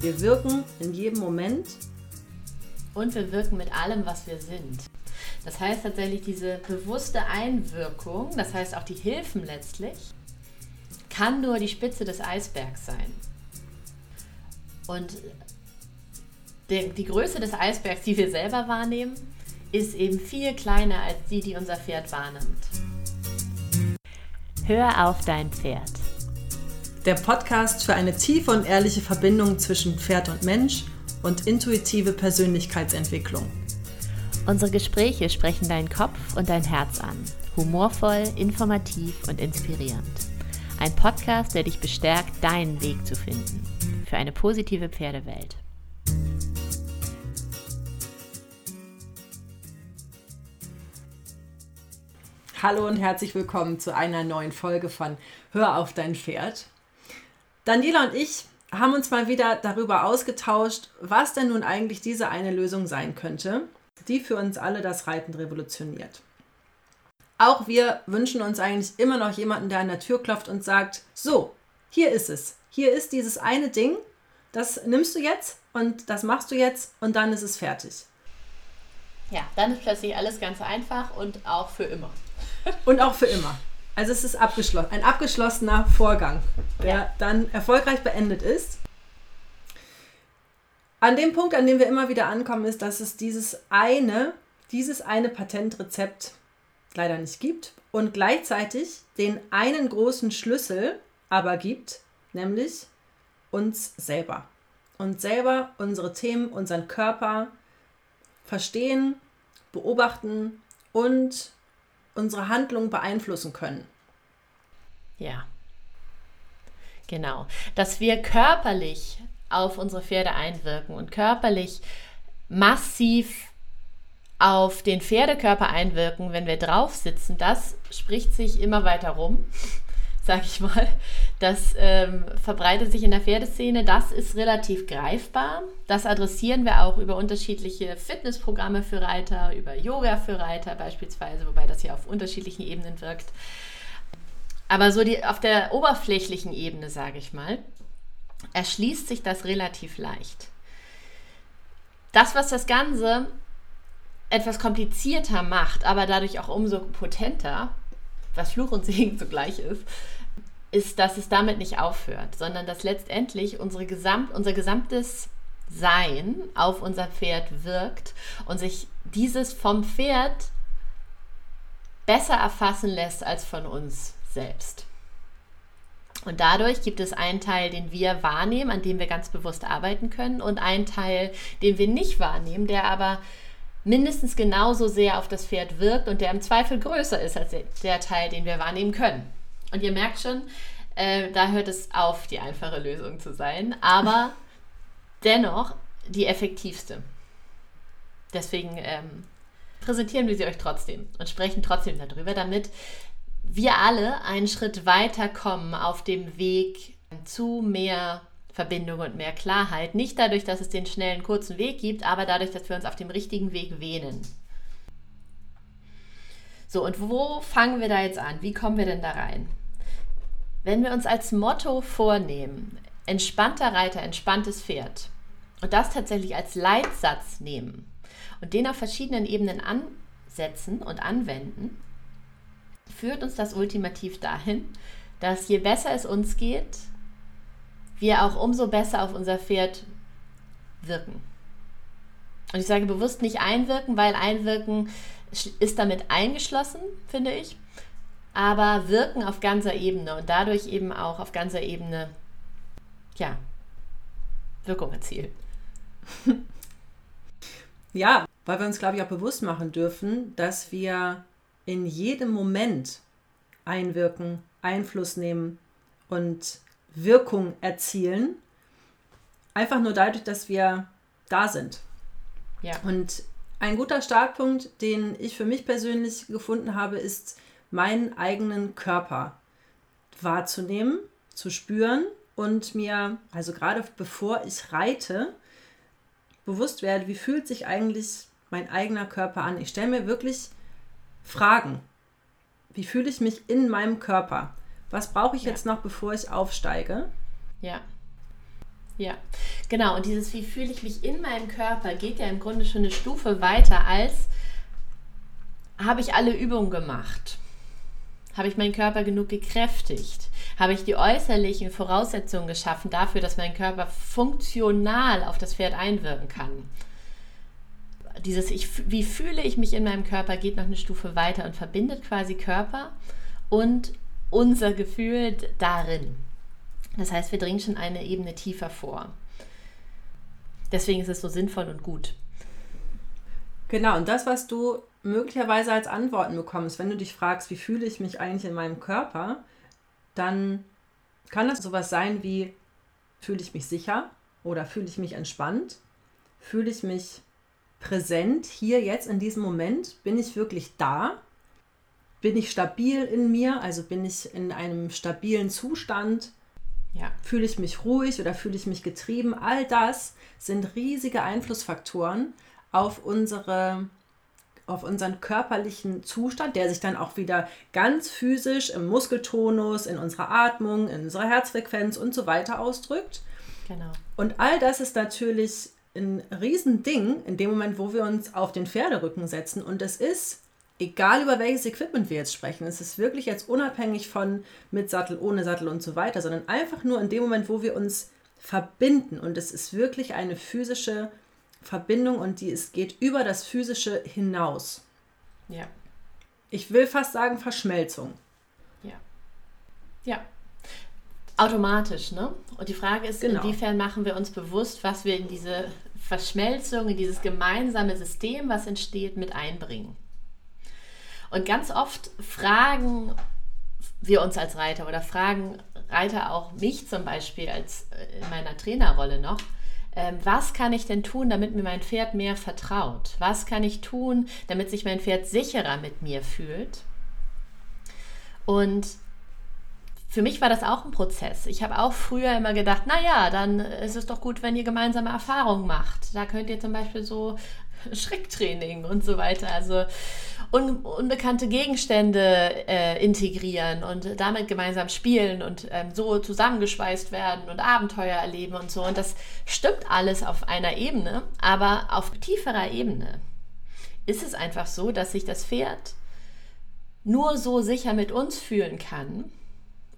Wir wirken in jedem Moment. Und wir wirken mit allem, was wir sind. Das heißt tatsächlich diese bewusste Einwirkung, das heißt auch die Hilfen letztlich, kann nur die Spitze des Eisbergs sein. Und die, die Größe des Eisbergs, die wir selber wahrnehmen, ist eben viel kleiner als die, die unser Pferd wahrnimmt. Hör auf dein Pferd. Der Podcast für eine tiefe und ehrliche Verbindung zwischen Pferd und Mensch und intuitive Persönlichkeitsentwicklung. Unsere Gespräche sprechen deinen Kopf und dein Herz an. Humorvoll, informativ und inspirierend. Ein Podcast, der dich bestärkt, deinen Weg zu finden. Für eine positive Pferdewelt. Hallo und herzlich willkommen zu einer neuen Folge von Hör auf dein Pferd. Daniela und ich haben uns mal wieder darüber ausgetauscht, was denn nun eigentlich diese eine Lösung sein könnte, die für uns alle das Reiten revolutioniert. Auch wir wünschen uns eigentlich immer noch jemanden, der an der Tür klopft und sagt, so, hier ist es. Hier ist dieses eine Ding, das nimmst du jetzt und das machst du jetzt und dann ist es fertig. Ja, dann ist plötzlich alles ganz einfach und auch für immer. und auch für immer. Also es ist abgeschlossen, ein abgeschlossener Vorgang, der ja. dann erfolgreich beendet ist. An dem Punkt, an dem wir immer wieder ankommen, ist, dass es dieses eine, dieses eine Patentrezept leider nicht gibt und gleichzeitig den einen großen Schlüssel aber gibt, nämlich uns selber. Und selber unsere Themen, unseren Körper verstehen, beobachten und unsere Handlung beeinflussen können. Ja. Genau. Dass wir körperlich auf unsere Pferde einwirken und körperlich massiv auf den Pferdekörper einwirken, wenn wir drauf sitzen, das spricht sich immer weiter rum, sag ich mal. Das ähm, verbreitet sich in der Pferdeszene. Das ist relativ greifbar. Das adressieren wir auch über unterschiedliche Fitnessprogramme für Reiter, über Yoga für Reiter beispielsweise, wobei das ja auf unterschiedlichen Ebenen wirkt. Aber so die, auf der oberflächlichen Ebene, sage ich mal, erschließt sich das relativ leicht. Das, was das Ganze etwas komplizierter macht, aber dadurch auch umso potenter, was Fluch und Segen zugleich ist, ist, dass es damit nicht aufhört, sondern dass letztendlich unsere Gesamt, unser gesamtes Sein auf unser Pferd wirkt und sich dieses vom Pferd besser erfassen lässt als von uns selbst. Und dadurch gibt es einen Teil, den wir wahrnehmen, an dem wir ganz bewusst arbeiten können, und einen Teil, den wir nicht wahrnehmen, der aber mindestens genauso sehr auf das Pferd wirkt und der im Zweifel größer ist als der Teil, den wir wahrnehmen können. Und ihr merkt schon, äh, da hört es auf, die einfache Lösung zu sein, aber dennoch die effektivste. Deswegen ähm, präsentieren wir sie euch trotzdem und sprechen trotzdem darüber, damit wir alle einen Schritt weiter kommen auf dem Weg zu mehr Verbindung und mehr Klarheit. Nicht dadurch, dass es den schnellen, kurzen Weg gibt, aber dadurch, dass wir uns auf dem richtigen Weg wähnen. So, und wo fangen wir da jetzt an? Wie kommen wir denn da rein? Wenn wir uns als Motto vornehmen, entspannter Reiter, entspanntes Pferd, und das tatsächlich als Leitsatz nehmen und den auf verschiedenen Ebenen ansetzen und anwenden, führt uns das ultimativ dahin, dass je besser es uns geht, wir auch umso besser auf unser Pferd wirken. Und ich sage bewusst nicht einwirken, weil einwirken ist damit eingeschlossen, finde ich. Aber wirken auf ganzer Ebene und dadurch eben auch auf ganzer Ebene, ja, Wirkung erzielen. Ja, weil wir uns, glaube ich, auch bewusst machen dürfen, dass wir in jedem Moment einwirken, Einfluss nehmen und Wirkung erzielen. Einfach nur dadurch, dass wir da sind. Ja. Und ein guter Startpunkt, den ich für mich persönlich gefunden habe, ist, meinen eigenen Körper wahrzunehmen, zu spüren und mir, also gerade bevor ich reite, bewusst werde, wie fühlt sich eigentlich mein eigener Körper an. Ich stelle mir wirklich Fragen. Wie fühle ich mich in meinem Körper? Was brauche ich ja. jetzt noch, bevor ich aufsteige? Ja. Ja, genau. Und dieses, wie fühle ich mich in meinem Körper, geht ja im Grunde schon eine Stufe weiter als, habe ich alle Übungen gemacht? Habe ich meinen Körper genug gekräftigt? Habe ich die äußerlichen Voraussetzungen geschaffen dafür, dass mein Körper funktional auf das Pferd einwirken kann? Dieses, ich, wie fühle ich mich in meinem Körper, geht noch eine Stufe weiter und verbindet quasi Körper und unser Gefühl darin. Das heißt, wir dringen schon eine Ebene tiefer vor. Deswegen ist es so sinnvoll und gut. Genau, und das, was du möglicherweise als Antworten bekommst, wenn du dich fragst, wie fühle ich mich eigentlich in meinem Körper, dann kann das sowas sein wie, fühle ich mich sicher oder fühle ich mich entspannt? Fühle ich mich präsent hier jetzt in diesem Moment? Bin ich wirklich da? Bin ich stabil in mir? Also bin ich in einem stabilen Zustand? Ja. Fühle ich mich ruhig oder fühle ich mich getrieben? All das sind riesige Einflussfaktoren auf unsere auf unseren körperlichen Zustand, der sich dann auch wieder ganz physisch im Muskeltonus, in unserer Atmung, in unserer Herzfrequenz und so weiter ausdrückt. Genau. Und all das ist natürlich ein Riesending in dem Moment, wo wir uns auf den Pferderücken setzen. Und es ist egal über welches Equipment wir jetzt sprechen, es ist wirklich jetzt unabhängig von mit Sattel, ohne Sattel und so weiter, sondern einfach nur in dem Moment, wo wir uns verbinden. Und es ist wirklich eine physische Verbindung und die es geht über das Physische hinaus. Ja. Ich will fast sagen Verschmelzung. Ja. Ja. Automatisch, ne? Und die Frage ist, genau. inwiefern machen wir uns bewusst, was wir in diese Verschmelzung, in dieses gemeinsame System, was entsteht, mit einbringen. Und ganz oft fragen wir uns als Reiter oder fragen Reiter auch mich zum Beispiel als äh, in meiner Trainerrolle noch, was kann ich denn tun, damit mir mein Pferd mehr vertraut? Was kann ich tun, damit sich mein Pferd sicherer mit mir fühlt? Und für mich war das auch ein Prozess. Ich habe auch früher immer gedacht, naja, dann ist es doch gut, wenn ihr gemeinsame Erfahrungen macht. Da könnt ihr zum Beispiel so Schrecktraining und so weiter. Also un unbekannte Gegenstände äh, integrieren und damit gemeinsam spielen und ähm, so zusammengeschweißt werden und Abenteuer erleben und so. Und das stimmt alles auf einer Ebene, aber auf tieferer Ebene ist es einfach so, dass sich das Pferd nur so sicher mit uns fühlen kann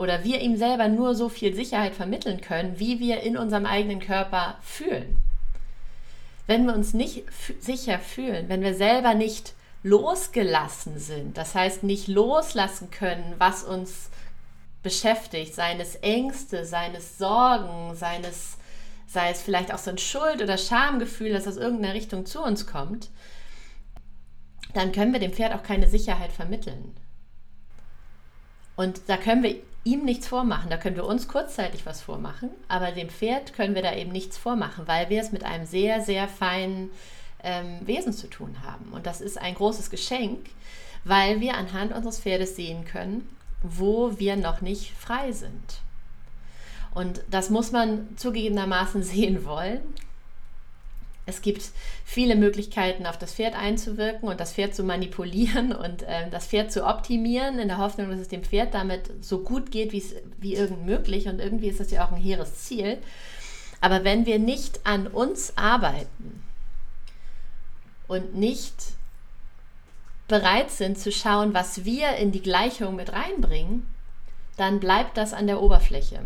oder wir ihm selber nur so viel Sicherheit vermitteln können, wie wir in unserem eigenen Körper fühlen. Wenn wir uns nicht sicher fühlen, wenn wir selber nicht losgelassen sind, das heißt nicht loslassen können, was uns beschäftigt, seines Ängste, seines Sorgen, seines, sei es vielleicht auch so ein Schuld- oder Schamgefühl, das aus irgendeiner Richtung zu uns kommt, dann können wir dem Pferd auch keine Sicherheit vermitteln. Und da können wir ihm nichts vormachen. Da können wir uns kurzzeitig was vormachen, aber dem Pferd können wir da eben nichts vormachen, weil wir es mit einem sehr, sehr feinen ähm, Wesen zu tun haben. Und das ist ein großes Geschenk, weil wir anhand unseres Pferdes sehen können, wo wir noch nicht frei sind. Und das muss man zugegebenermaßen sehen wollen. Es gibt viele Möglichkeiten, auf das Pferd einzuwirken und das Pferd zu manipulieren und äh, das Pferd zu optimieren, in der Hoffnung, dass es dem Pferd damit so gut geht, wie irgend möglich. Und irgendwie ist das ja auch ein hehres Ziel. Aber wenn wir nicht an uns arbeiten, und nicht bereit sind zu schauen, was wir in die Gleichung mit reinbringen, dann bleibt das an der Oberfläche.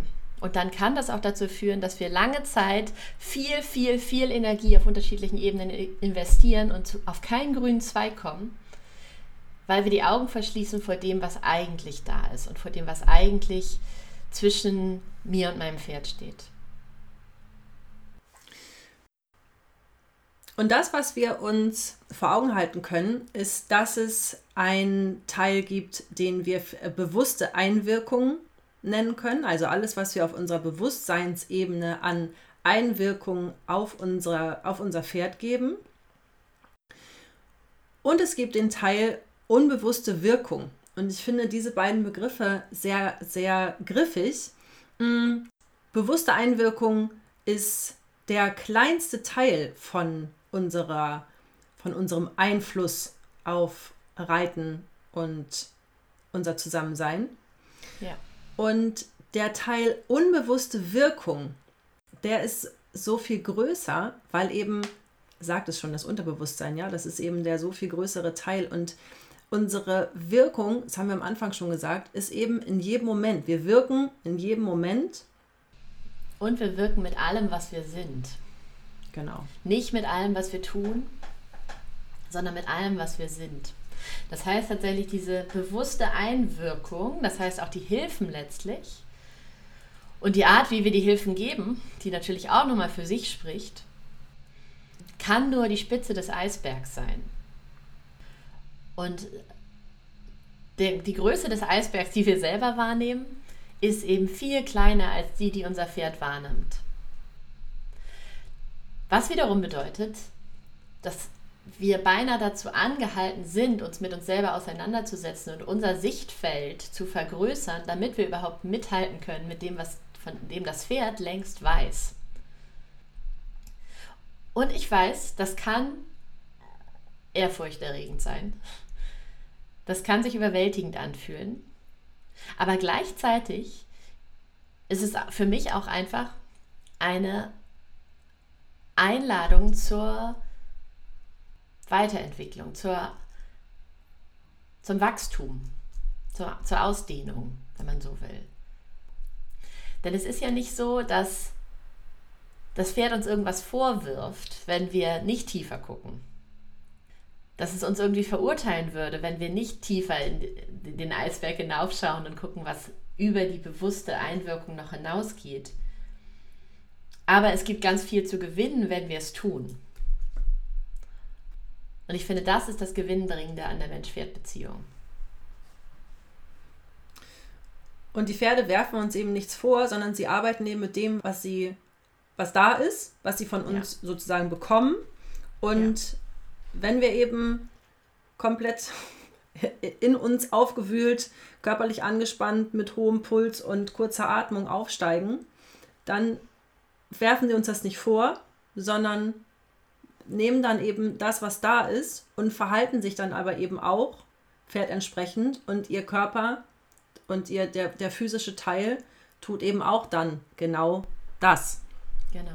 Und dann kann das auch dazu führen, dass wir lange Zeit viel, viel, viel Energie auf unterschiedlichen Ebenen investieren und auf keinen grünen Zweig kommen, weil wir die Augen verschließen vor dem, was eigentlich da ist und vor dem, was eigentlich zwischen mir und meinem Pferd steht. Und das, was wir uns vor Augen halten können, ist, dass es einen Teil gibt, den wir äh, bewusste Einwirkungen nennen können. Also alles, was wir auf unserer Bewusstseinsebene an Einwirkungen auf, unsere, auf unser Pferd geben. Und es gibt den Teil unbewusste Wirkung. Und ich finde diese beiden Begriffe sehr, sehr griffig. Mm, bewusste Einwirkung ist der kleinste Teil von unserer, von unserem Einfluss auf Reiten und unser Zusammensein. Ja. Und der Teil unbewusste Wirkung, der ist so viel größer, weil eben, sagt es schon, das Unterbewusstsein, ja, das ist eben der so viel größere Teil und unsere Wirkung, das haben wir am Anfang schon gesagt, ist eben in jedem Moment. Wir wirken in jedem Moment. Und wir wirken mit allem, was wir sind. Genau. Nicht mit allem, was wir tun, sondern mit allem, was wir sind. Das heißt tatsächlich diese bewusste Einwirkung, das heißt auch die Hilfen letztlich und die Art, wie wir die Hilfen geben, die natürlich auch nochmal für sich spricht, kann nur die Spitze des Eisbergs sein. Und die, Größe des Eisbergs, die wir selber wahrnehmen, ist eben viel kleiner als die, die unser Pferd wahrnimmt. Was wiederum bedeutet, dass wir beinahe dazu angehalten sind, uns mit uns selber auseinanderzusetzen und unser Sichtfeld zu vergrößern, damit wir überhaupt mithalten können mit dem, was von dem das Pferd längst weiß. Und ich weiß, das kann ehrfurchterregend sein. Das kann sich überwältigend anfühlen. Aber gleichzeitig ist es für mich auch einfach eine Einladung zur Weiterentwicklung, zur, zum Wachstum, zur, zur Ausdehnung, wenn man so will. Denn es ist ja nicht so, dass das Pferd uns irgendwas vorwirft, wenn wir nicht tiefer gucken. Dass es uns irgendwie verurteilen würde, wenn wir nicht tiefer in den Eisberg hinaufschauen und gucken, was über die bewusste Einwirkung noch hinausgeht. Aber es gibt ganz viel zu gewinnen, wenn wir es tun. Und ich finde, das ist das Gewinnbringende an der Mensch-Pferd-Beziehung. Und die Pferde werfen uns eben nichts vor, sondern sie arbeiten eben mit dem, was sie, was da ist, was sie von uns ja. sozusagen bekommen. Und ja. wenn wir eben komplett in uns aufgewühlt, körperlich angespannt, mit hohem Puls und kurzer Atmung aufsteigen, dann werfen sie uns das nicht vor, sondern nehmen dann eben das, was da ist und verhalten sich dann aber eben auch pferdentsprechend und ihr Körper und ihr, der, der physische Teil tut eben auch dann genau das. Genau.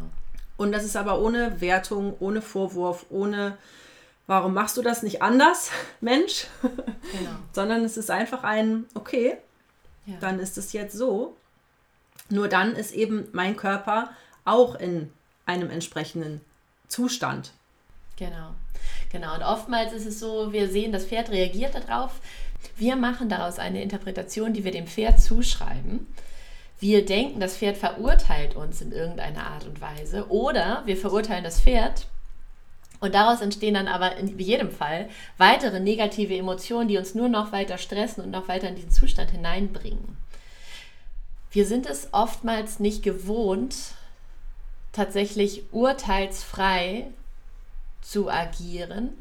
Und das ist aber ohne Wertung, ohne Vorwurf, ohne warum machst du das nicht anders, Mensch? Genau. Sondern es ist einfach ein, okay, ja. dann ist es jetzt so. Nur dann ist eben mein Körper auch in einem entsprechenden Zustand. Genau. Genau. Und oftmals ist es so, wir sehen, das Pferd reagiert darauf. Wir machen daraus eine Interpretation, die wir dem Pferd zuschreiben. Wir denken, das Pferd verurteilt uns in irgendeiner Art und Weise oder wir verurteilen das Pferd und daraus entstehen dann aber in jedem Fall weitere negative Emotionen, die uns nur noch weiter stressen und noch weiter in diesen Zustand hineinbringen. Wir sind es oftmals nicht gewohnt, tatsächlich urteilsfrei zu agieren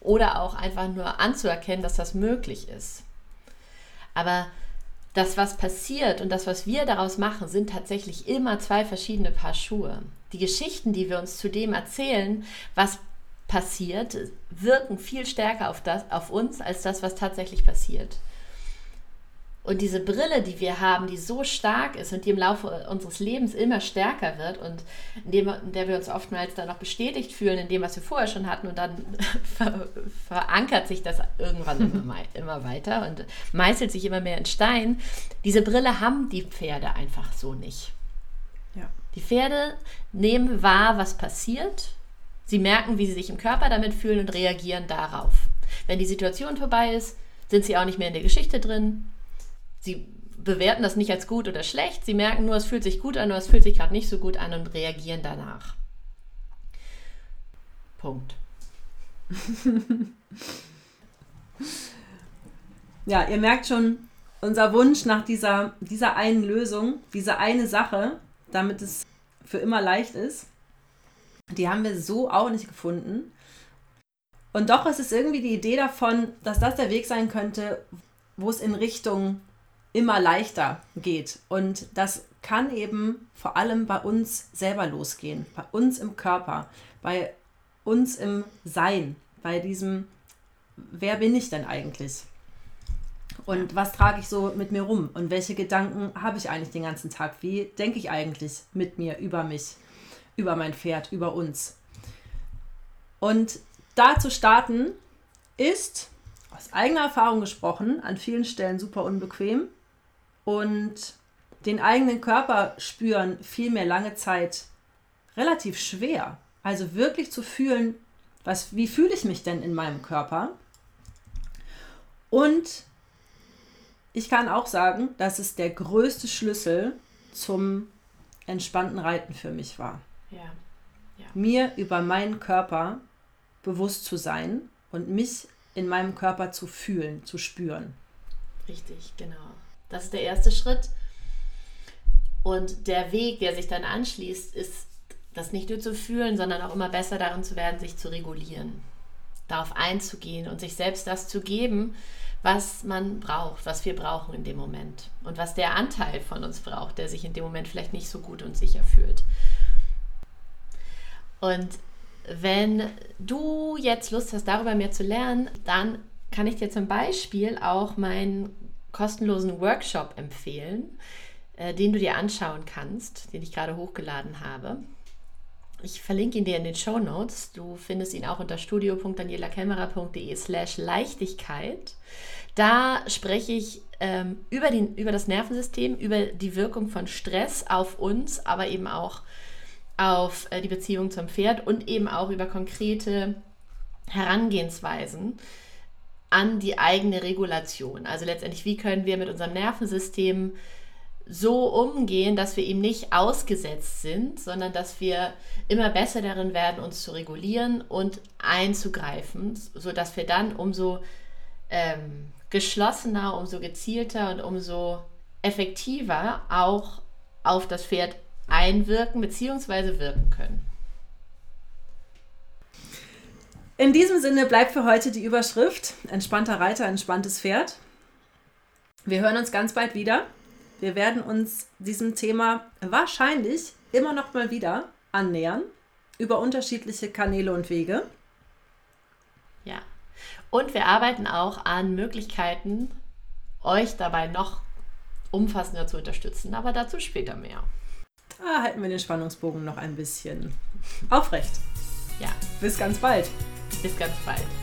oder auch einfach nur anzuerkennen, dass das möglich ist. Aber das, was passiert und das, was wir daraus machen, sind tatsächlich immer zwei verschiedene Paar Schuhe. Die Geschichten, die wir uns zu dem erzählen, was passiert, wirken viel stärker auf, das, auf uns als das, was tatsächlich passiert. Und diese Brille, die wir haben, die so stark ist und die im Laufe unseres Lebens immer stärker wird und in, dem, in der wir uns oftmals dann noch bestätigt fühlen in dem, was wir vorher schon hatten und dann ver, verankert sich das irgendwann immer, immer weiter und meißelt sich immer mehr in Stein. Diese Brille haben die Pferde einfach so nicht. Ja. Die Pferde nehmen wahr, was passiert. Sie merken, wie sie sich im Körper damit fühlen und reagieren darauf. Wenn die Situation vorbei ist, sind sie auch nicht mehr in der Geschichte drin, sie bewerten das nicht als gut oder schlecht, sie merken nur, es fühlt sich gut an oder es fühlt sich gerade nicht so gut an und reagieren danach. Punkt. ja, ihr merkt schon, unser Wunsch nach dieser, dieser einen Lösung, diese eine Sache, damit es für immer leicht ist, die haben wir so auch nicht gefunden. Und doch ist es irgendwie die Idee davon, dass das der Weg sein könnte, wo es in Richtung immer leichter geht. Und das kann eben vor allem bei uns selber losgehen, bei uns im Körper, bei uns im Sein, bei diesem, wer bin ich denn eigentlich? Und was trage ich so mit mir rum? Und welche Gedanken habe ich eigentlich den ganzen Tag? Wie denke ich eigentlich mit mir, über mich? über mein Pferd, über uns. Und da zu starten ist aus eigener Erfahrung gesprochen an vielen Stellen super unbequem und den eigenen Körper spüren fiel mir lange Zeit relativ schwer. Also wirklich zu fühlen, was, wie fühle ich mich denn in meinem Körper? Und ich kann auch sagen, dass es der größte Schlüssel zum entspannten Reiten für mich war. Ja. ja. Mir über meinen Körper bewusst zu sein und mich in meinem Körper zu fühlen, zu spüren. Richtig, genau. Das ist der erste Schritt. Und der Weg, der sich dann anschließt, ist, das nicht nur zu fühlen, sondern auch immer besser darin zu werden, sich zu regulieren, darauf einzugehen und sich selbst das zu geben, was man braucht, was wir brauchen in dem Moment und was der Anteil von uns braucht, der sich in dem Moment vielleicht nicht so gut und sicher fühlt. Und wenn du jetzt Lust hast, darüber mehr zu lernen, dann kann ich dir zum Beispiel auch meinen kostenlosen Workshop empfehlen, äh, den du dir anschauen kannst, den ich gerade hochgeladen habe. Ich verlinke ihn dir in den Show Notes. Du findest ihn auch unter studio.danielakämmerer.de slash Leichtigkeit. Da spreche ich ähm, über, den, über das Nervensystem, über die Wirkung von Stress auf uns, aber eben auch auf äh, die Beziehung zum Pferd und eben auch über konkrete Herangehensweisen an die eigene Regulation. Also letztendlich, wie können wir mit unserem Nervensystem so umgehen, dass wir ihm nicht ausgesetzt sind, sondern dass wir immer besser darin werden, uns zu regulieren und einzugreifen, sodass wir dann umso ähm, geschlossener, umso gezielter und umso effektiver auch auf das Pferd einwirken bzw. wirken können. In diesem Sinne bleibt für heute die Überschrift Entspannter Reiter, entspanntes Pferd. Wir hören uns ganz bald wieder. Wir werden uns diesem Thema wahrscheinlich immer noch mal wieder annähern über unterschiedliche Kanäle und Wege. Ja. Und wir arbeiten auch an Möglichkeiten, euch dabei noch umfassender zu unterstützen, aber dazu später mehr. Da halten wir den Spannungsbogen noch ein bisschen aufrecht. Ja. Bis ganz bald. Bis ganz bald.